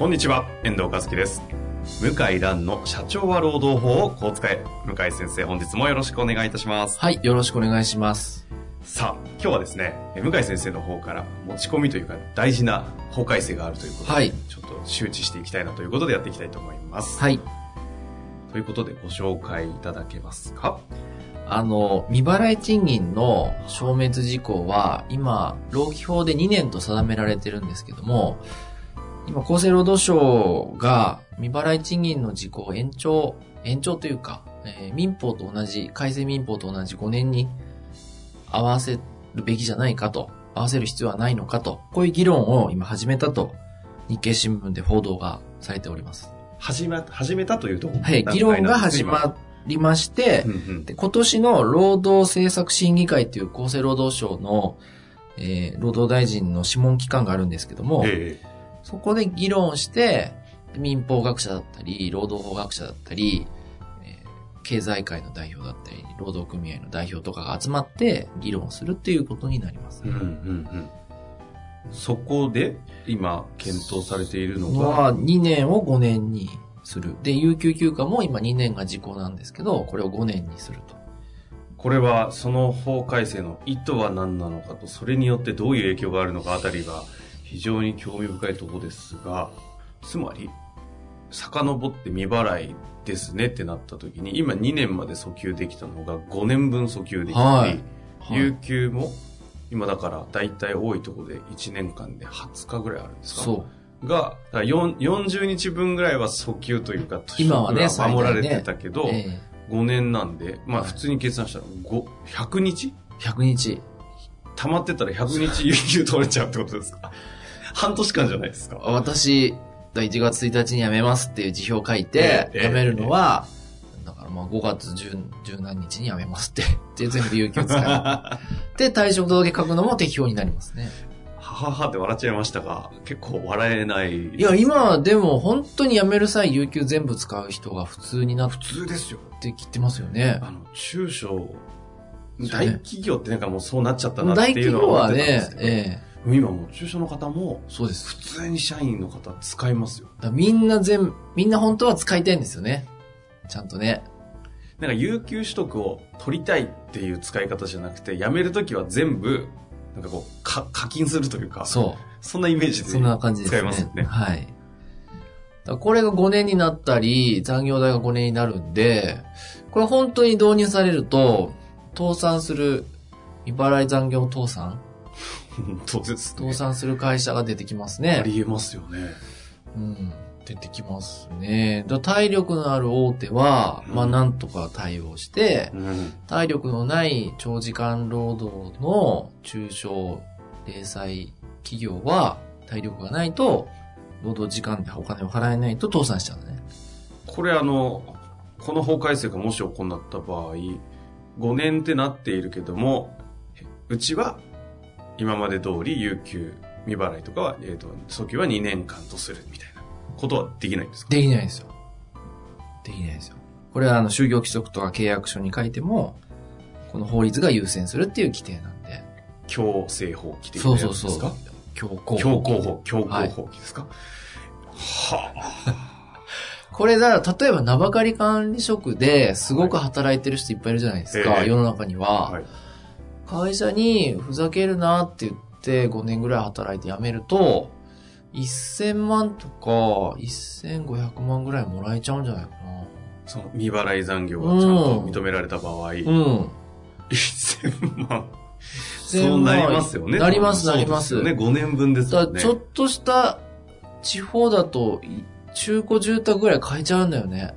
こんにちは、遠藤和樹です。向井蘭の社長は労働法をこう使え。向井先生、本日もよろしくお願いいたします。はい、よろしくお願いします。さあ、今日はですね、え向井先生の方から持ち込みというか大事な法改正があるということで、はいちょっと周知していきたいなということでやっていきたいと思います。はい。ということでご紹介いただけますか？あの、未払い賃金の消滅事項は、今、労基法で2年と定められてるんですけども、今、厚生労働省が未払い賃金の時効を延長、延長というか、えー民法と同じ、改正民法と同じ5年に合わせるべきじゃないかと、合わせる必要はないのかと、こういう議論を今始めたと、日経新聞で報道がされております。始め、始めたというところはい、議論が始まりまして、うんうん。で今年の労働政策審議会という厚生労働省の、えー労働大臣の諮問機関があるんですけども、えそこで議論して、民法学者だったり、労働法学者だったり、えー経済界の代表だったり、労働組合の代表とかが集まって議論するっていうことになりますえ。うんうんうん。そこで、今、検討されているのが、は2年を5年にする。で、有給休暇も今2年が時効なんですけど、これを5年にすると。これはその法改正の意図は何なのかと、それによってどういう影響があるのかあたりが非常に興味深いところですが、つまり、遡って未払いですねってなった時に、今2年まで訴求できたのが5年分訴求できたり、はい。はい。有給も今だから大体多いところで1年間で20日ぐらいあるんですか？そう。が、だから4 40日分ぐらいは訴求というか、今はね守られてたけど、え5年なんで、まあはい普通に計算したら5 100日？え100日。溜まってたら100日有給取れちゃうってことですか？半年間じゃないですか私、1月1日に辞めますっていう辞表を書いて、ええ辞めるのは、だからまあ5月10、10何日に辞めますって。で、全部有給使い。で、退職届書くのも適用になりますね。はははって笑っちゃいましたが、結構笑えない。いや、今でも本当に辞める際有給全部使う人が普通になっ普通ですよ。てきてますよね。あの、中小、大企業ってなんかもうそうなっちゃったなって大いうの企業はは思ってたんでねす、けど、ええ今もう中小の方もそうです。普通に社員の方使いますよ。だみんな全、みんな本当は使いたいんですよね。ちゃんとね。なんか有給取得を取りたいっていう使い方じゃなくて、辞めるときは全部、なんかこう、か課金するというか、そう。そんなイメージでそんな感じですね。使いますよね。はい。これが5年になったり、残業代が5年になるんで、これ本当に導入されると、倒産する、未払い残業倒産本当ですね。倒産する会社が出てきますあね。りえますよね。うん。出てきますね。体力のある大手は、まあうんなんとか対応して、うん。体力のない長時間労働の中小零細企業は体力がないと労働時間でお金を払えないと倒産しちゃうね。これあの、この法改正がもし行った場合、5年ってなっているけども、うちは今まで通り有給未払いとかは、えっ、と、訴求は2年間とするみたいなことはできないんですか？できないですよ。できないですよ。これはあの就業規則とか契約書に書いても、この法律が優先するっていう規定なんで。強制法規的なそうやつですか？そうそう。強行強行法、強行法規ですか、は これだ、例えば名ばかり管理職ですごく働いてる人いっぱいいるじゃないですか、ええ世の中にあ。は。はい。会社にふざけるなって言って5年ぐらい働いて辞めると、1000万とか1500万ぐらいもらえちゃうんじゃないかな。その未払い残業がちゃんと認められた場合、うん。1000万。1000そうなりますよね。なりますなりますですよね。5年分ですよね。ちょっとした地方だと、い中古住宅ぐらい買えちゃうんだよね。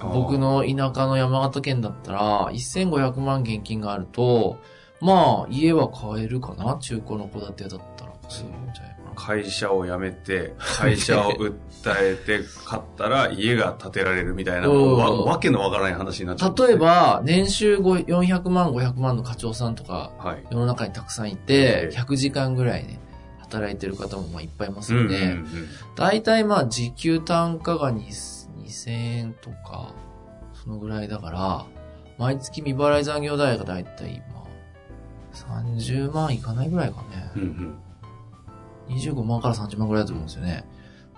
僕の田舎の山形県だったら、1500万現金があると、まあ、家は買えるかな？中古の戸建てだったら。じゃ会社を辞めて、会社を訴えて買ったら家が建てられるみたいな、うんわわけのわからない話になっちゃう例え、ば、年収5 400万、500万の課長さんとか、はい。世の中にたくさんいてえ、え100時間ぐらいね、働いてる方もまあいっぱいいますよね。大体まあ時給単価が2 2000円とか、そのぐらいだから、毎月未払い残業代が大体今、30万いかないぐらいかね。うんうん25万から30万ぐらいだと思うんですよね。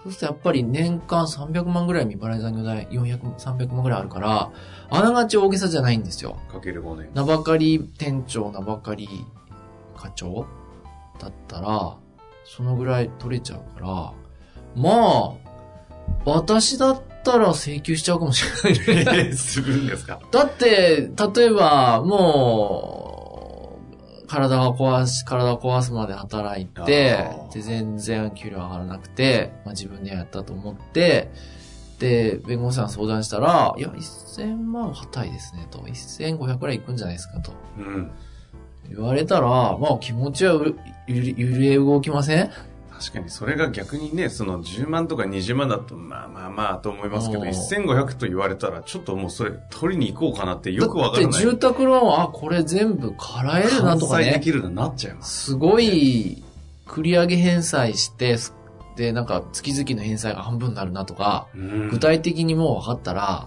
そうするとやっぱり年間300万ぐらい未払い残業代400、300万ぐらいあるから、あながち大げさじゃないんですよ。かける5年。名ばかり店長、名ばかり課長だったら、そのぐらい取れちゃうから、まあ、私だったら請求しちゃうかもしれないね。するんですか？だって、例えば、もう、体が壊し、体を壊すまで働いてで、全然給料上がらなくて、まあ自分でやったと思って、で、弁護士さん相談したら、いや、1000万は高いですね、と。1500くらいいくんじゃないですか、と。うん。言われたら、まあ気持ちは揺れ動きません？確かにそれが逆にね、その10万とか20万だと、まあまあまあと思いますけど、うん1500と言われたら、ちょっともうそれ取りに行こうかなってよくわからない。だって住宅ローン、あ、これ全部払えるなとかね。できるようになっちゃいます。すごい、繰り上げ返済して、すで、なんか月々の返済が半分になるなとか、うん具体的にもう分かったら、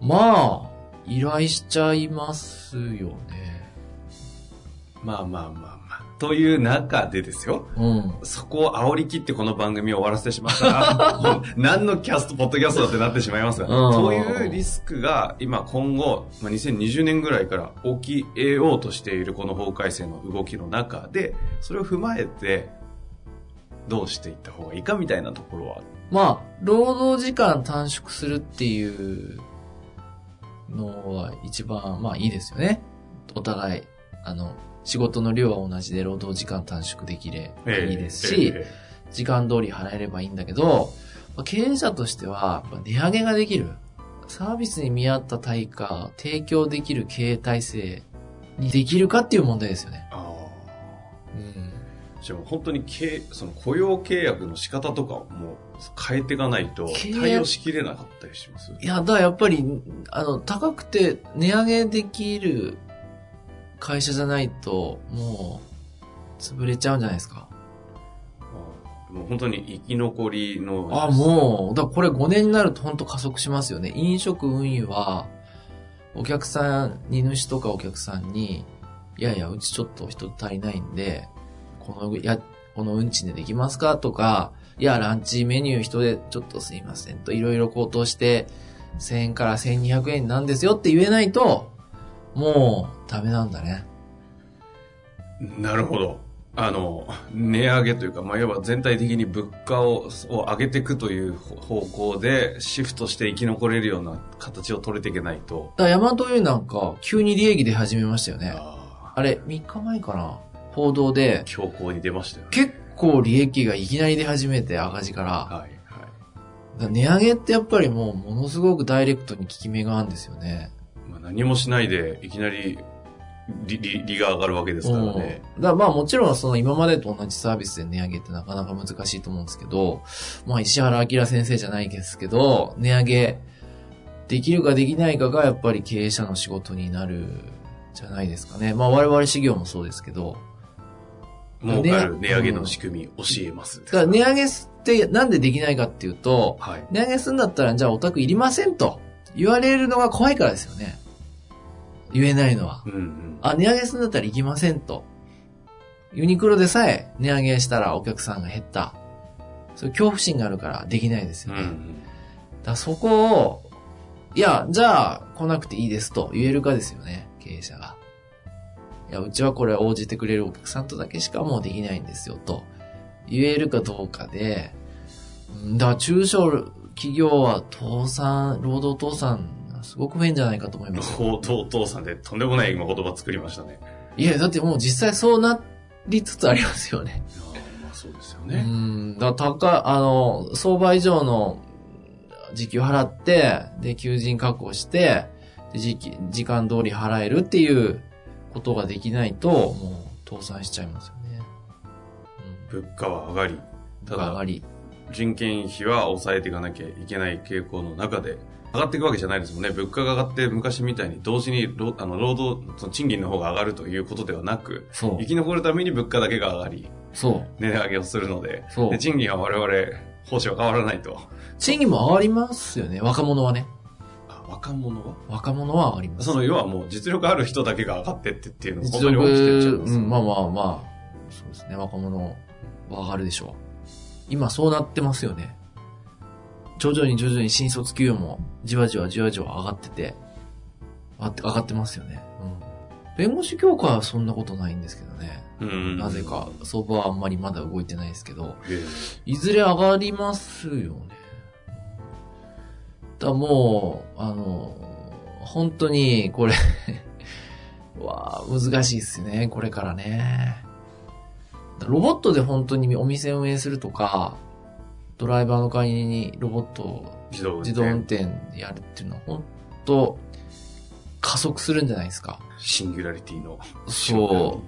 まあ、依頼しちゃいますよね。まあまあまあまあ。という中でですよ。うん。そこを煽り切ってこの番組を終わらせてしまったら、何のキャスト、ポッドキャストだってなってしまいますが、うんそういうリスクが今今後、まあ、2020年ぐらいから起き得ようとしているこの法改正の動きの中で、それを踏まえて、どうしていった方がいいかみたいなところは、まあ、労働時間短縮するっていうのは一番、まあいいですよね。お互い、あの、仕事の量は同じで労働時間短縮できればいいですし、え時間通り払えればいいんだけど、まあ経営者としては、値上げができる。サービスに見合った対価、提供できる経営体制にできるかっていう問題ですよね。あうん。あじゃあ本当に経その雇用契約の仕方とかをもう変えていかないと対応しきれなかったりします？いや、だからやっぱり、あの、高くて値上げできる会社じゃないと、もう、潰れちゃうんじゃないですか。もう本当に生き残りの。あ、もう、だこれ5年になると本当加速しますよね。飲食運輸は、お客さん、荷主とかお客さんに、いやいや、うちちょっと人足りないんで、この、や、この運賃でできますかとか、いや、ランチメニュー人でちょっとすいませんと、いろいろ高騰して、1000円から1200円なんですよって言えないと、もう、ダメなんだね。なるほど。あの、値上げというか、まあ、いわば全体的に物価をを上げていくという方向でシフトして生き残れるような形を取れていけないと。だヤマト運輸なんか、急に利益出始めましたよね。ああれ、3日前かな？報道でー、強行に出ましたよね。結構利益がいきなり出始めて赤字から。はい、はい。値上げってやっぱりもうものすごくダイレクトに効き目があるんですよね。まあ、何もしないでいきなり利利利が上がるわけですからね。うんだからまあもちろんその今までと同じサービスで値上げってなかなか難しいと思うんですけど、まあ石原明先生じゃないですけど、値上げできるかできないかがやっぱり経営者の仕事になるじゃないですかね。まあ我々事業もそうですけど、儲かる値上げの仕組み教えます。だから値上げってなんでできないかっていうと、はい。値上げするんだったらじゃあお宅いりませんと言われるのが怖いからですよね。言えないのは。うんうん。あ、値上げするんだったら行きませんと。ユニクロでさえ値上げしたらお客さんが減った。そういう恐怖心があるからできないですよね。うんうん。らそこを、いや、じゃあ来なくていいですと言えるかですよね、経営者が。いや、うちはこれ応じてくれるお客さんとだけしかもうできないんですよと言えるかどうかで、うんだから中小企業は倒産、労働倒産がすごく増えんじゃないかと思いますよ。お父さんでとんでもない今言葉作りましたね。いや、だってもう実際そうなりつつありますよね。まあそうですようね。ん。だからあの、相場以上の時給払って、で、求人確保して、で時期時間通り払えるっていうことができないと、もう倒産しちゃいますよね。物価は上がり、うん。ただ上がり。人件費は抑えていかなきゃいけない傾向の中で、上がっていくわけじゃないですもんね。物価が上がって昔みたいに同時に労あの労働、その賃金の方が上がるということではなく、生。き残るために物価だけが上がり、そう。値上げをするので、そうで賃金は我々、報酬は変わらないと。賃金も上がりますよね。若者はね。あ若者は？若者は上がります。その要はもう実力ある人だけが上がってってっていうのが本実当に起きてっちゃい力、ます。うん、まあまあまあ、そうですね。若者は上がるでしょう。今そうなってますよね。徐々に徐々に新卒給与もじわじわじわじわ上がってて、あ上がってますよね。うん。弁護士協会はそんなことないんですけどね。うんなぜか、相場はあんまりまだ動いてないですけど、えいずれ上がりますよね。だもう、あの、本当に、これ わあ難しいですね、これからね。だロボットで本当にお店運営するとか、ドライバーの代わりにロボットをえ自動運転自動運転でやるっていうのは本当加速するんじゃないですか。シンギュラリティのそ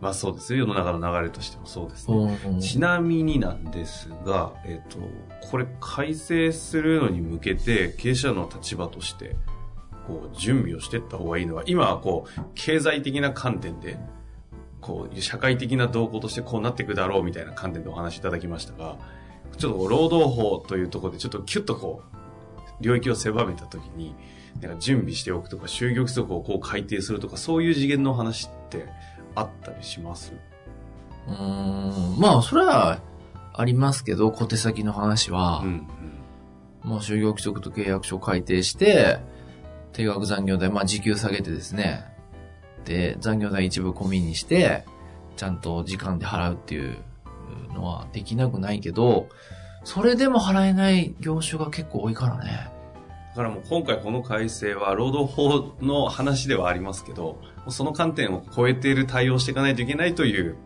まあそうですよ。世の中の流れとしてもそうですう。ね。うんちなみになんですが、えっ、と、これ改正するのに向けて経営者の立場として、こう、準備をしていった方がいいのは、今はこう、経済的な観点で、こう、社会的な動向としてこうなっていくだろうみたいな観点でお話しいただきましたが、ちょっと労働法というところでちょっとキュッとこう、領域を狭めたときに、なんか準備しておくとか、就業規則をこう改定するとか、そういう次元の話ってあったりします？うーん。まあ、それはありますけど、小手先の話は、うん、もう就業規則と契約書を改定して、定額残業代、まあ時給下げてですね、で、残業代一部込みにして、ちゃんと時間で払うっていうのはできなくないけど、それでも払えない業種が結構多いからね。だからもう今回この改正は労働法の話ではありますけど、その観点を超えている対応をしていかないといけないという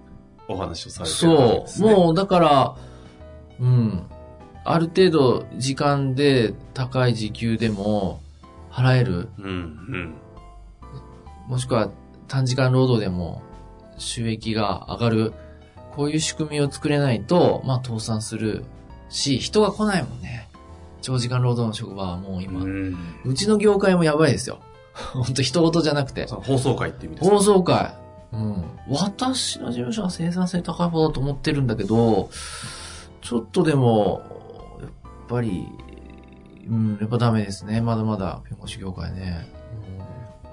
お話をされてるわけそう。ですね。もうだから、うん。ある程度時間で高い時給でも払える。うん、うん。もしくは短時間労働でも収益が上がる。こういう仕組みを作れないと、まあ倒産するし、人が来ないもんね。長時間労働の職場はもう今、ううんちの業界もやばいですよ。本当人事じゃなくて。放送会って意味ですか放送会。うん。私の事務所は生産性高い方だと思ってるんだけど、ちょっとでも、やっぱり、うん、やっぱダメですね。まだまだ弁護士業界ね。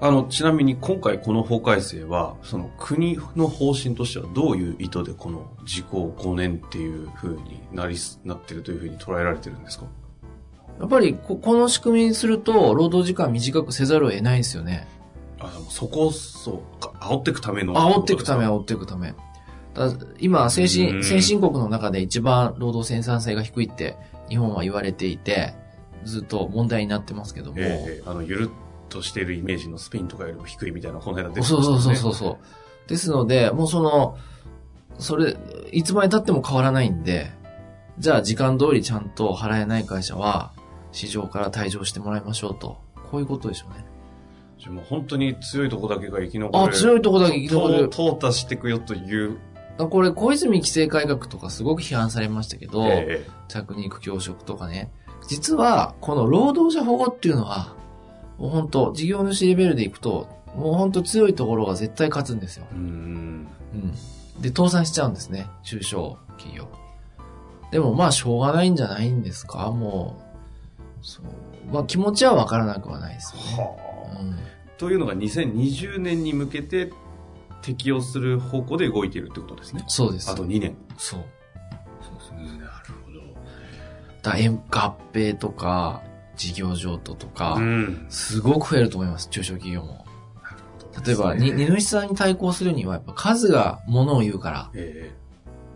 あの、ちなみに今回この法改正は、その国の方針としてはどういう意図でこの時効5年っていうふうになりす、なってるというふうに捉えられてるんですか？やっぱりこ、この仕組みにすると、労働時間短くせざるを得ないんですよね。あ、でもそこを、そうか、煽っていくための。煽っていくため、煽っていくため。だ今、先うん進、先進国の中で一番労働生産性が低いって、日本は言われていて、ずっと問題になってますけども。ええあの、ゆるっとしているイメージのスペインとかよりも低いみたいな、この間出てましたそうそうそうう。そうそう。ですので、もうその、それ、いつまで経っても変わらないんで、じゃあ時間通りちゃんと払えない会社は、市場から退場してもらいましょうと。こういうことでしょうね。じゃあもう本当に強いとこだけが生き残る。あ、強いとこだけ生き残る。淘汰していくよという。あこれ、小泉規制改革とかすごく批判されましたけど、え着肉教職とかね。実は、この労働者保護っていうのは、もう本当事業主レベルでいくと、もう本当強いところが絶対勝つんですよ。えうん。うん。で、倒産しちゃうんですね。中小企業。でもまあ、しょうがないんじゃないんですか？もう。そう。まあ、気持ちはわからなくはないですよね。はあ。うん。というのが2020年に向けて適用する方向で動いているってことですね。そうです。あと2年。そう。なるほど。だ円合併とか、事業譲渡とか、ん。すごく増えると思います。中小企業も。例えば、に、荷主さんに対抗するには、やっぱ数がものを言うから、え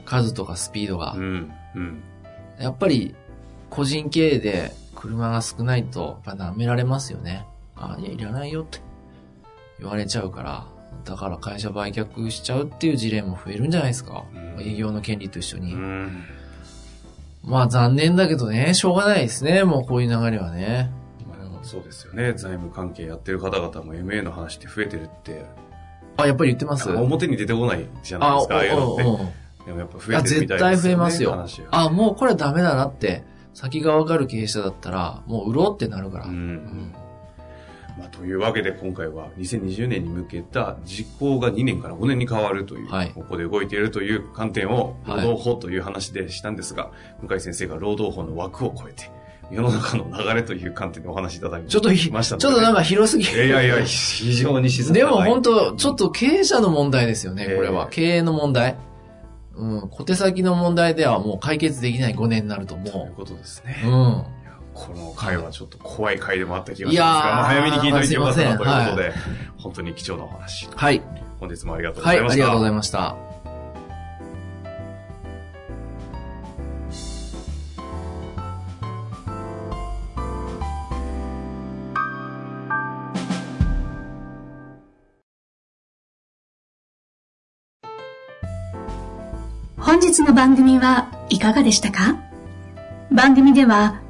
数とかスピードがえ。うん。うん。やっぱり、個人経営で車が少ないと、やっぱ舐められますよね。あ、いや、いらないよって言われちゃうから、だから会社売却しちゃうっていう事例も増えるんじゃないですか。うん営業の権利と一緒に。うん。まあ残念だけどね、しょうがないですね、もうこういう流れはね。まあそうですよね。財務関係やってる方々も MA の話って増えてるってあ、やっぱり言ってます？表に出てこないじゃないですか、ああいうでもやっぱ増えてるみ絶たいですよね。対増えますよ。あ、もうこれダメだなって、先がわかる経営者だったら、もう売ろうってなるから。ううんんまあ、というわけで今回は2020年に向けた実行が2年から5年に変わるという、はいここで動いているという観点を労はい働法という話でしたんですが、向井先生が労働法の枠を超えて世の中の流れという観点でお話しいただきちょっとひ、ましたので、ちょっとなんか広すぎいやいや、非常に静かでも本当当ちょっと経営者の問題ですよね、これは。ええ経営の問題。うん、小手先の問題ではもう解決できない5年になるとというもことですね。う。うん。この回はちょっと怖い回でもあった気がしいやーますが、まあ早めに聞いておいてよかったなということで、本当に貴重なお話。はい。本日もありがとうごはい、ざいました。ありがとうございました。本日の番組はいかがでしたか？番組では